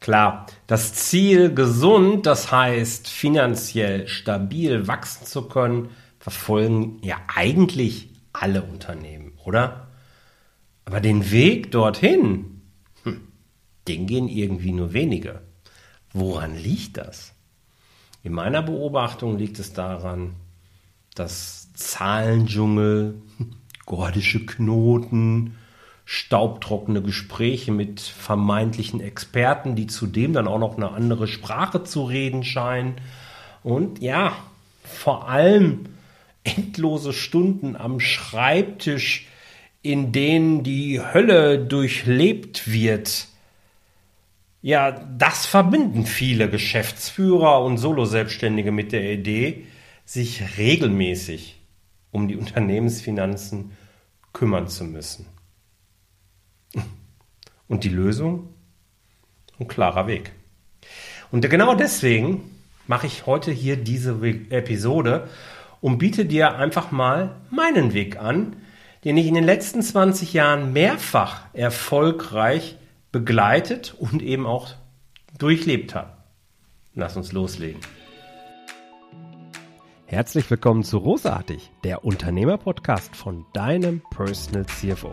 Klar, das Ziel, gesund, das heißt finanziell stabil wachsen zu können, verfolgen ja eigentlich alle Unternehmen, oder? Aber den Weg dorthin, hm, den gehen irgendwie nur wenige. Woran liegt das? In meiner Beobachtung liegt es daran, dass Zahlendschungel, gordische Knoten, staubtrockene Gespräche mit vermeintlichen Experten, die zudem dann auch noch eine andere Sprache zu reden scheinen. Und ja, vor allem endlose Stunden am Schreibtisch, in denen die Hölle durchlebt wird. Ja, das verbinden viele Geschäftsführer und Solo-Selbstständige mit der Idee, sich regelmäßig um die Unternehmensfinanzen kümmern zu müssen. Und die Lösung? Ein klarer Weg. Und genau deswegen mache ich heute hier diese Episode und biete dir einfach mal meinen Weg an, den ich in den letzten 20 Jahren mehrfach erfolgreich begleitet und eben auch durchlebt habe. Lass uns loslegen. Herzlich willkommen zu Rosartig, der Unternehmerpodcast von deinem Personal CFO.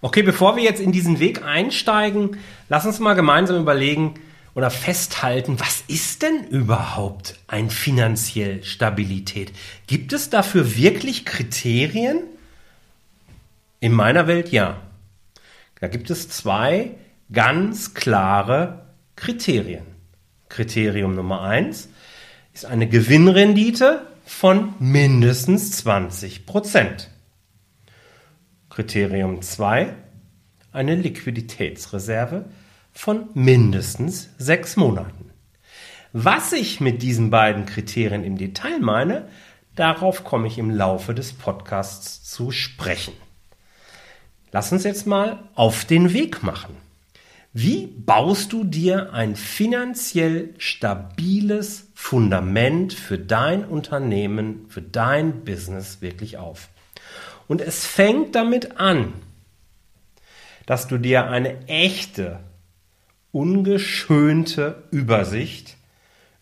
Okay, bevor wir jetzt in diesen Weg einsteigen, lass uns mal gemeinsam überlegen oder festhalten, was ist denn überhaupt ein finanziell Stabilität? Gibt es dafür wirklich Kriterien? In meiner Welt ja. Da gibt es zwei ganz klare Kriterien. Kriterium Nummer eins ist eine Gewinnrendite von mindestens 20 Prozent. Kriterium 2. Eine Liquiditätsreserve von mindestens sechs Monaten. Was ich mit diesen beiden Kriterien im Detail meine, darauf komme ich im Laufe des Podcasts zu sprechen. Lass uns jetzt mal auf den Weg machen. Wie baust du dir ein finanziell stabiles Fundament für dein Unternehmen, für dein Business wirklich auf? Und es fängt damit an, dass du dir eine echte, ungeschönte Übersicht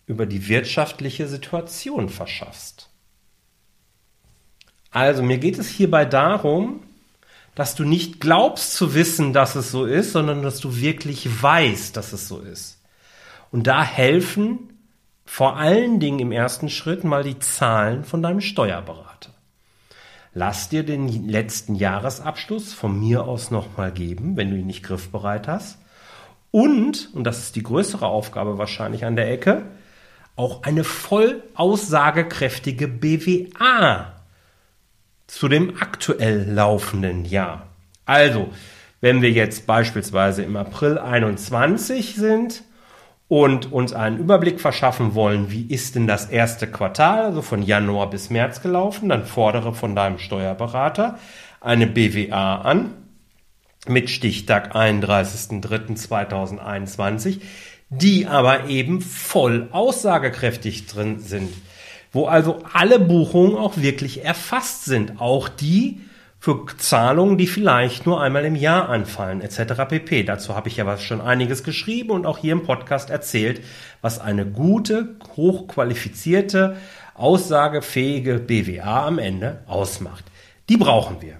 über die wirtschaftliche Situation verschaffst. Also mir geht es hierbei darum, dass du nicht glaubst zu wissen, dass es so ist, sondern dass du wirklich weißt, dass es so ist. Und da helfen vor allen Dingen im ersten Schritt mal die Zahlen von deinem Steuerberater. Lass dir den letzten Jahresabschluss von mir aus nochmal geben, wenn du ihn nicht griffbereit hast. Und, und das ist die größere Aufgabe wahrscheinlich an der Ecke, auch eine voll aussagekräftige BWA zu dem aktuell laufenden Jahr. Also, wenn wir jetzt beispielsweise im April 21 sind, und uns einen Überblick verschaffen wollen, wie ist denn das erste Quartal, also von Januar bis März gelaufen, dann fordere von deinem Steuerberater eine BWA an mit Stichtag 31.03.2021, die aber eben voll aussagekräftig drin sind, wo also alle Buchungen auch wirklich erfasst sind, auch die, für Zahlungen, die vielleicht nur einmal im Jahr anfallen, etc. pp. Dazu habe ich ja was schon einiges geschrieben und auch hier im Podcast erzählt, was eine gute, hochqualifizierte, aussagefähige BWA am Ende ausmacht. Die brauchen wir.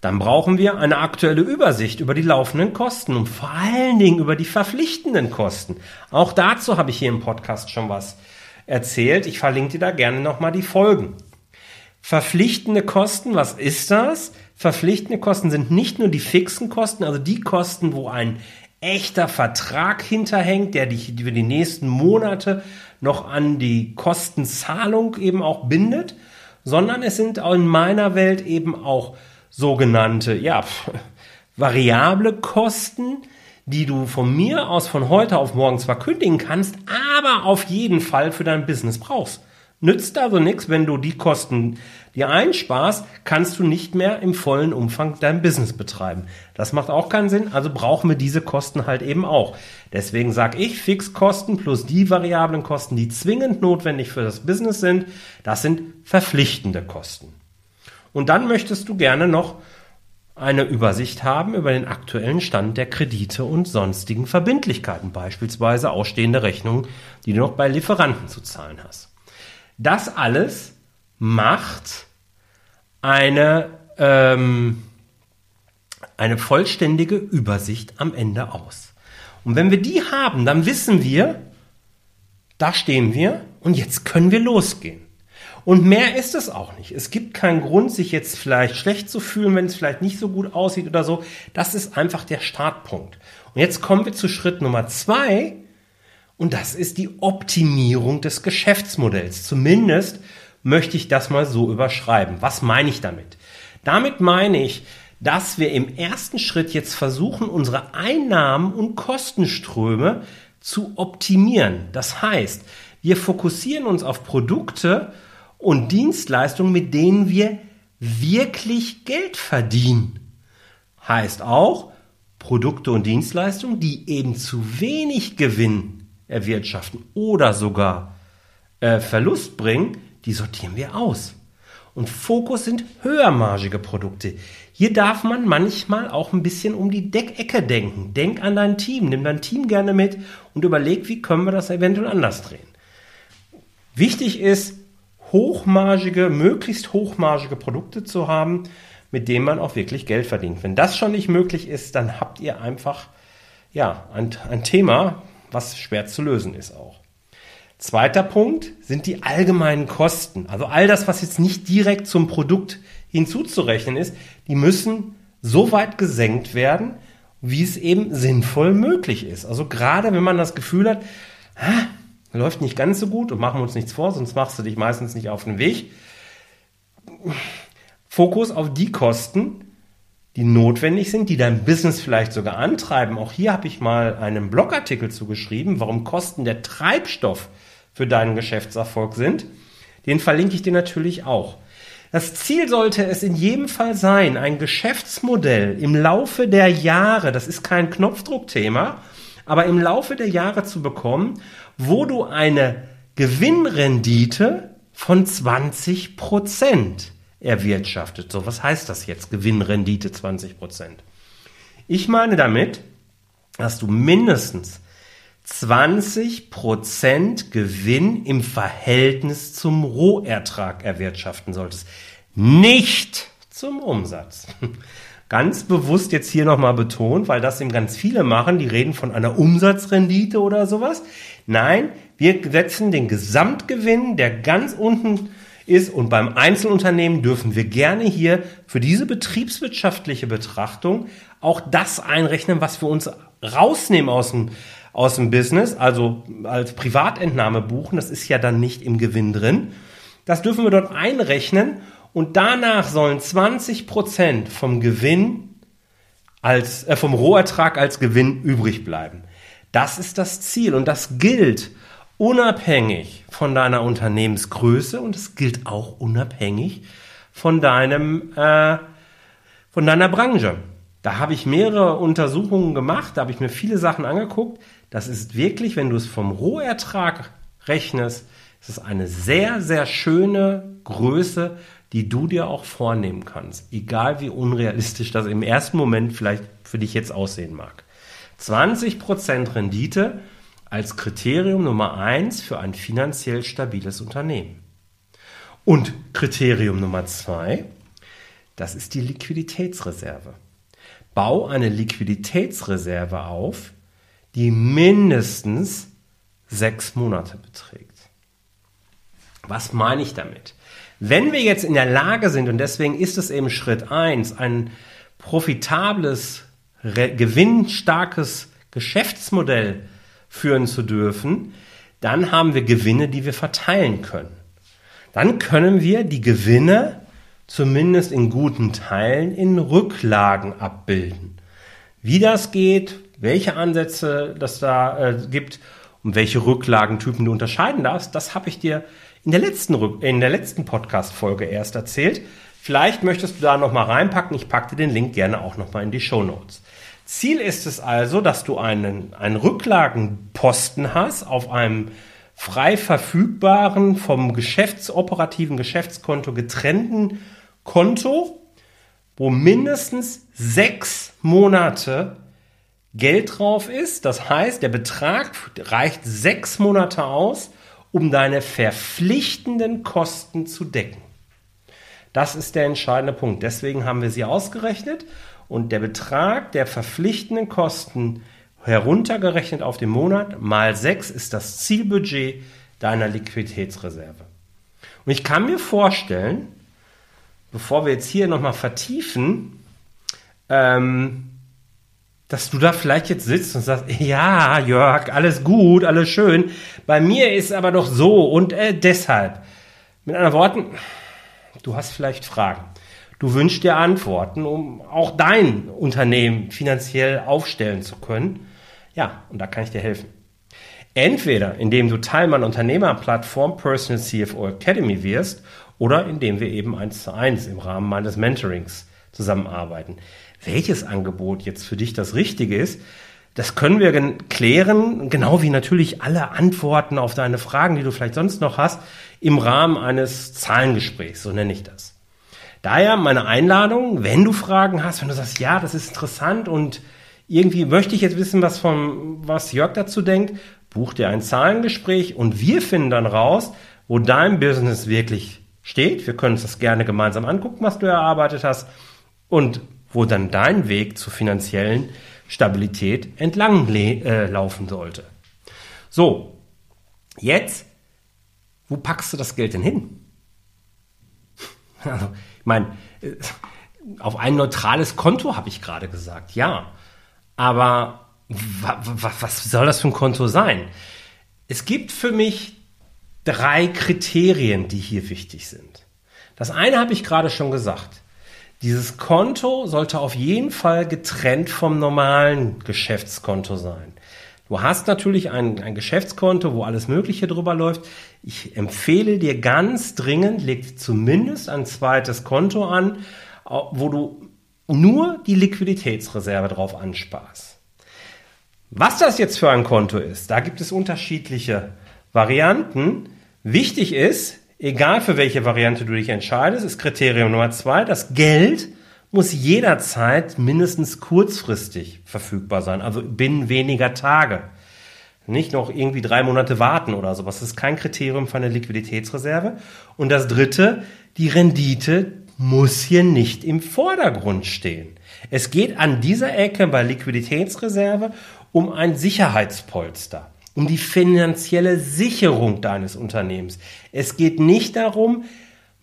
Dann brauchen wir eine aktuelle Übersicht über die laufenden Kosten und vor allen Dingen über die verpflichtenden Kosten. Auch dazu habe ich hier im Podcast schon was erzählt. Ich verlinke dir da gerne nochmal die Folgen. Verpflichtende Kosten, was ist das? Verpflichtende Kosten sind nicht nur die fixen Kosten, also die Kosten, wo ein echter Vertrag hinterhängt, der dich über die nächsten Monate noch an die Kostenzahlung eben auch bindet, sondern es sind in meiner Welt eben auch sogenannte, ja, variable Kosten, die du von mir aus von heute auf morgen zwar kündigen kannst, aber auf jeden Fall für dein Business brauchst. Nützt also nichts, wenn du die Kosten dir einsparst, kannst du nicht mehr im vollen Umfang dein Business betreiben. Das macht auch keinen Sinn, also brauchen wir diese Kosten halt eben auch. Deswegen sage ich, Fixkosten plus die variablen Kosten, die zwingend notwendig für das Business sind, das sind verpflichtende Kosten. Und dann möchtest du gerne noch eine Übersicht haben über den aktuellen Stand der Kredite und sonstigen Verbindlichkeiten, beispielsweise ausstehende Rechnungen, die du noch bei Lieferanten zu zahlen hast. Das alles macht eine, ähm, eine vollständige Übersicht am Ende aus. Und wenn wir die haben, dann wissen wir, da stehen wir und jetzt können wir losgehen. Und mehr ist es auch nicht. Es gibt keinen Grund, sich jetzt vielleicht schlecht zu fühlen, wenn es vielleicht nicht so gut aussieht oder so. Das ist einfach der Startpunkt. Und jetzt kommen wir zu Schritt Nummer zwei. Und das ist die Optimierung des Geschäftsmodells. Zumindest möchte ich das mal so überschreiben. Was meine ich damit? Damit meine ich, dass wir im ersten Schritt jetzt versuchen, unsere Einnahmen und Kostenströme zu optimieren. Das heißt, wir fokussieren uns auf Produkte und Dienstleistungen, mit denen wir wirklich Geld verdienen. Heißt auch Produkte und Dienstleistungen, die eben zu wenig Gewinn erwirtschaften oder sogar äh, Verlust bringen, die sortieren wir aus. Und Fokus sind höhermargige Produkte. Hier darf man manchmal auch ein bisschen um die Deckecke denken. Denk an dein Team, nimm dein Team gerne mit und überleg, wie können wir das eventuell anders drehen. Wichtig ist, hochmargige, möglichst hochmargige Produkte zu haben, mit denen man auch wirklich Geld verdient. Wenn das schon nicht möglich ist, dann habt ihr einfach ja, ein, ein Thema, was schwer zu lösen ist auch. Zweiter Punkt sind die allgemeinen Kosten. Also all das, was jetzt nicht direkt zum Produkt hinzuzurechnen ist, die müssen so weit gesenkt werden, wie es eben sinnvoll möglich ist. Also gerade wenn man das Gefühl hat, ah, läuft nicht ganz so gut und machen wir uns nichts vor, sonst machst du dich meistens nicht auf den Weg. Fokus auf die Kosten, die notwendig sind, die dein Business vielleicht sogar antreiben. Auch hier habe ich mal einen Blogartikel zugeschrieben, warum Kosten der Treibstoff für deinen Geschäftserfolg sind. Den verlinke ich dir natürlich auch. Das Ziel sollte es in jedem Fall sein, ein Geschäftsmodell im Laufe der Jahre, das ist kein Knopfdruckthema, aber im Laufe der Jahre zu bekommen, wo du eine Gewinnrendite von 20 Prozent erwirtschaftet. So, was heißt das jetzt? Gewinnrendite 20 Prozent. Ich meine damit, dass du mindestens 20% Gewinn im Verhältnis zum Rohertrag erwirtschaften solltest. Nicht zum Umsatz. Ganz bewusst jetzt hier nochmal betont, weil das eben ganz viele machen, die reden von einer Umsatzrendite oder sowas. Nein, wir setzen den Gesamtgewinn, der ganz unten ist und beim Einzelunternehmen dürfen wir gerne hier für diese betriebswirtschaftliche Betrachtung auch das einrechnen, was wir uns rausnehmen aus dem aus dem Business, also als Privatentnahme buchen, das ist ja dann nicht im Gewinn drin. Das dürfen wir dort einrechnen und danach sollen 20 Prozent vom Gewinn als, äh, vom Rohertrag als Gewinn übrig bleiben. Das ist das Ziel und das gilt unabhängig von deiner Unternehmensgröße und es gilt auch unabhängig von deinem, äh, von deiner Branche. Da habe ich mehrere Untersuchungen gemacht, da habe ich mir viele Sachen angeguckt. Das ist wirklich, wenn du es vom Rohertrag rechnest, ist es eine sehr, sehr schöne Größe, die du dir auch vornehmen kannst. Egal wie unrealistisch das im ersten Moment vielleicht für dich jetzt aussehen mag. 20% Rendite als Kriterium Nummer eins für ein finanziell stabiles Unternehmen. Und Kriterium Nummer zwei, das ist die Liquiditätsreserve. Bau eine Liquiditätsreserve auf, die mindestens sechs Monate beträgt. Was meine ich damit? Wenn wir jetzt in der Lage sind, und deswegen ist es eben Schritt eins, ein profitables, gewinnstarkes Geschäftsmodell führen zu dürfen, dann haben wir Gewinne, die wir verteilen können. Dann können wir die Gewinne zumindest in guten Teilen in Rücklagen abbilden. Wie das geht, welche Ansätze das da äh, gibt und welche Rücklagentypen du unterscheiden darfst, das habe ich dir in der letzten, in der letzten Podcast-Folge erst erzählt. Vielleicht möchtest du da nochmal reinpacken. Ich packe dir den Link gerne auch nochmal in die Show Notes. Ziel ist es also, dass du einen, einen Rücklagenposten hast auf einem frei verfügbaren, vom geschäftsoperativen Geschäftskonto getrennten Konto, wo mindestens sechs Monate Geld drauf ist. Das heißt, der Betrag reicht sechs Monate aus, um deine verpflichtenden Kosten zu decken. Das ist der entscheidende Punkt. Deswegen haben wir sie ausgerechnet und der Betrag der verpflichtenden Kosten heruntergerechnet auf den Monat mal sechs ist das Zielbudget deiner Liquiditätsreserve. Und ich kann mir vorstellen, bevor wir jetzt hier nochmal vertiefen, ähm, dass du da vielleicht jetzt sitzt und sagst, ja, Jörg, alles gut, alles schön. Bei mir ist aber doch so und äh, deshalb. Mit anderen Worten, du hast vielleicht Fragen. Du wünschst dir Antworten, um auch dein Unternehmen finanziell aufstellen zu können. Ja, und da kann ich dir helfen. Entweder indem du Teil meiner Unternehmerplattform Personal CFO Academy wirst oder indem wir eben eins zu eins im Rahmen meines Mentorings zusammenarbeiten welches Angebot jetzt für dich das Richtige ist, das können wir klären, genau wie natürlich alle Antworten auf deine Fragen, die du vielleicht sonst noch hast, im Rahmen eines Zahlengesprächs, so nenne ich das. Daher meine Einladung, wenn du Fragen hast, wenn du sagst, ja, das ist interessant und irgendwie möchte ich jetzt wissen, was von, was Jörg dazu denkt, buch dir ein Zahlengespräch und wir finden dann raus, wo dein Business wirklich steht. Wir können uns das gerne gemeinsam angucken, was du erarbeitet hast und wo dann dein Weg zur finanziellen Stabilität entlang äh, laufen sollte. So, jetzt, wo packst du das Geld denn hin? Also, ich meine, äh, auf ein neutrales Konto habe ich gerade gesagt, ja. Aber was soll das für ein Konto sein? Es gibt für mich drei Kriterien, die hier wichtig sind. Das eine habe ich gerade schon gesagt. Dieses Konto sollte auf jeden Fall getrennt vom normalen Geschäftskonto sein. Du hast natürlich ein, ein Geschäftskonto, wo alles Mögliche drüber läuft. Ich empfehle dir ganz dringend, leg zumindest ein zweites Konto an, wo du nur die Liquiditätsreserve drauf ansparst. Was das jetzt für ein Konto ist, da gibt es unterschiedliche Varianten. Wichtig ist, egal für welche Variante du dich entscheidest, ist Kriterium Nummer zwei, das Geld muss jederzeit mindestens kurzfristig verfügbar sein, also binnen weniger Tage. Nicht noch irgendwie drei Monate warten oder sowas. Das ist kein Kriterium für eine Liquiditätsreserve. Und das dritte, die Rendite muss hier nicht im Vordergrund stehen. Es geht an dieser Ecke bei Liquiditätsreserve um ein Sicherheitspolster um die finanzielle Sicherung deines Unternehmens. Es geht nicht darum,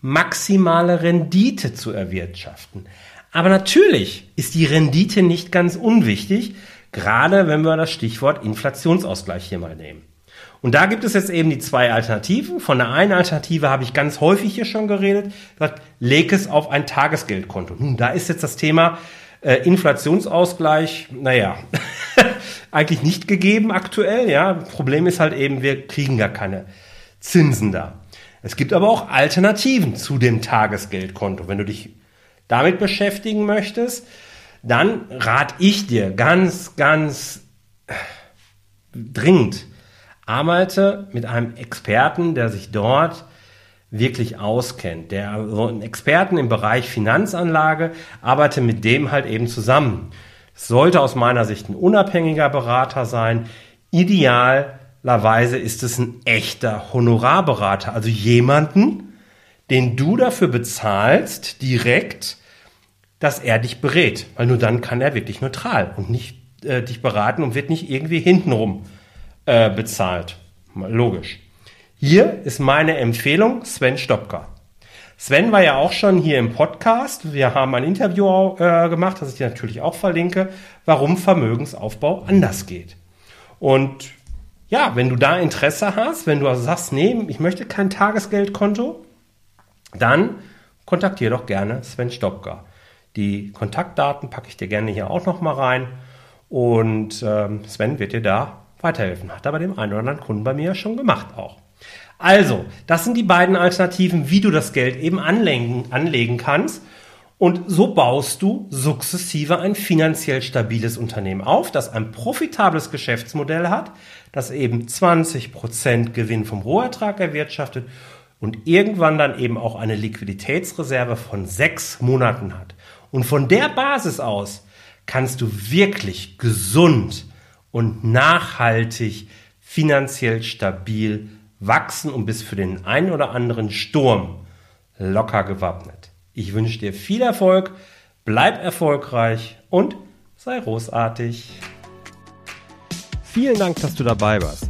maximale Rendite zu erwirtschaften. Aber natürlich ist die Rendite nicht ganz unwichtig, gerade wenn wir das Stichwort Inflationsausgleich hier mal nehmen. Und da gibt es jetzt eben die zwei Alternativen. Von der einen Alternative habe ich ganz häufig hier schon geredet, gesagt, leg es auf ein Tagesgeldkonto. Nun, da ist jetzt das Thema äh, Inflationsausgleich, naja, eigentlich nicht gegeben aktuell. Ja, Problem ist halt eben, wir kriegen gar keine Zinsen da. Es gibt aber auch Alternativen zu dem Tagesgeldkonto. Wenn du dich damit beschäftigen möchtest, dann rate ich dir ganz, ganz dringend, arbeite mit einem Experten, der sich dort wirklich auskennt, der so einen Experten im Bereich Finanzanlage, arbeite mit dem halt eben zusammen. Es sollte aus meiner Sicht ein unabhängiger Berater sein. Idealerweise ist es ein echter Honorarberater, also jemanden, den du dafür bezahlst, direkt, dass er dich berät, weil nur dann kann er wirklich neutral und nicht äh, dich beraten und wird nicht irgendwie hintenrum äh, bezahlt. Logisch. Hier ist meine Empfehlung Sven Stopka. Sven war ja auch schon hier im Podcast. Wir haben ein Interview äh, gemacht, das ich dir natürlich auch verlinke, warum Vermögensaufbau anders geht. Und ja, wenn du da Interesse hast, wenn du also sagst, nee, ich möchte kein Tagesgeldkonto, dann kontaktiere doch gerne Sven Stopka. Die Kontaktdaten packe ich dir gerne hier auch nochmal rein. Und ähm, Sven wird dir da weiterhelfen. Hat er bei dem einen oder anderen Kunden bei mir schon gemacht auch. Also, das sind die beiden Alternativen, wie du das Geld eben anlegen, anlegen kannst. Und so baust du sukzessive ein finanziell stabiles Unternehmen auf, das ein profitables Geschäftsmodell hat, das eben 20% Gewinn vom Rohertrag erwirtschaftet und irgendwann dann eben auch eine Liquiditätsreserve von sechs Monaten hat. Und von der Basis aus kannst du wirklich gesund und nachhaltig finanziell stabil wachsen und bist für den einen oder anderen Sturm locker gewappnet. Ich wünsche dir viel Erfolg, bleib erfolgreich und sei großartig. Vielen Dank, dass du dabei warst.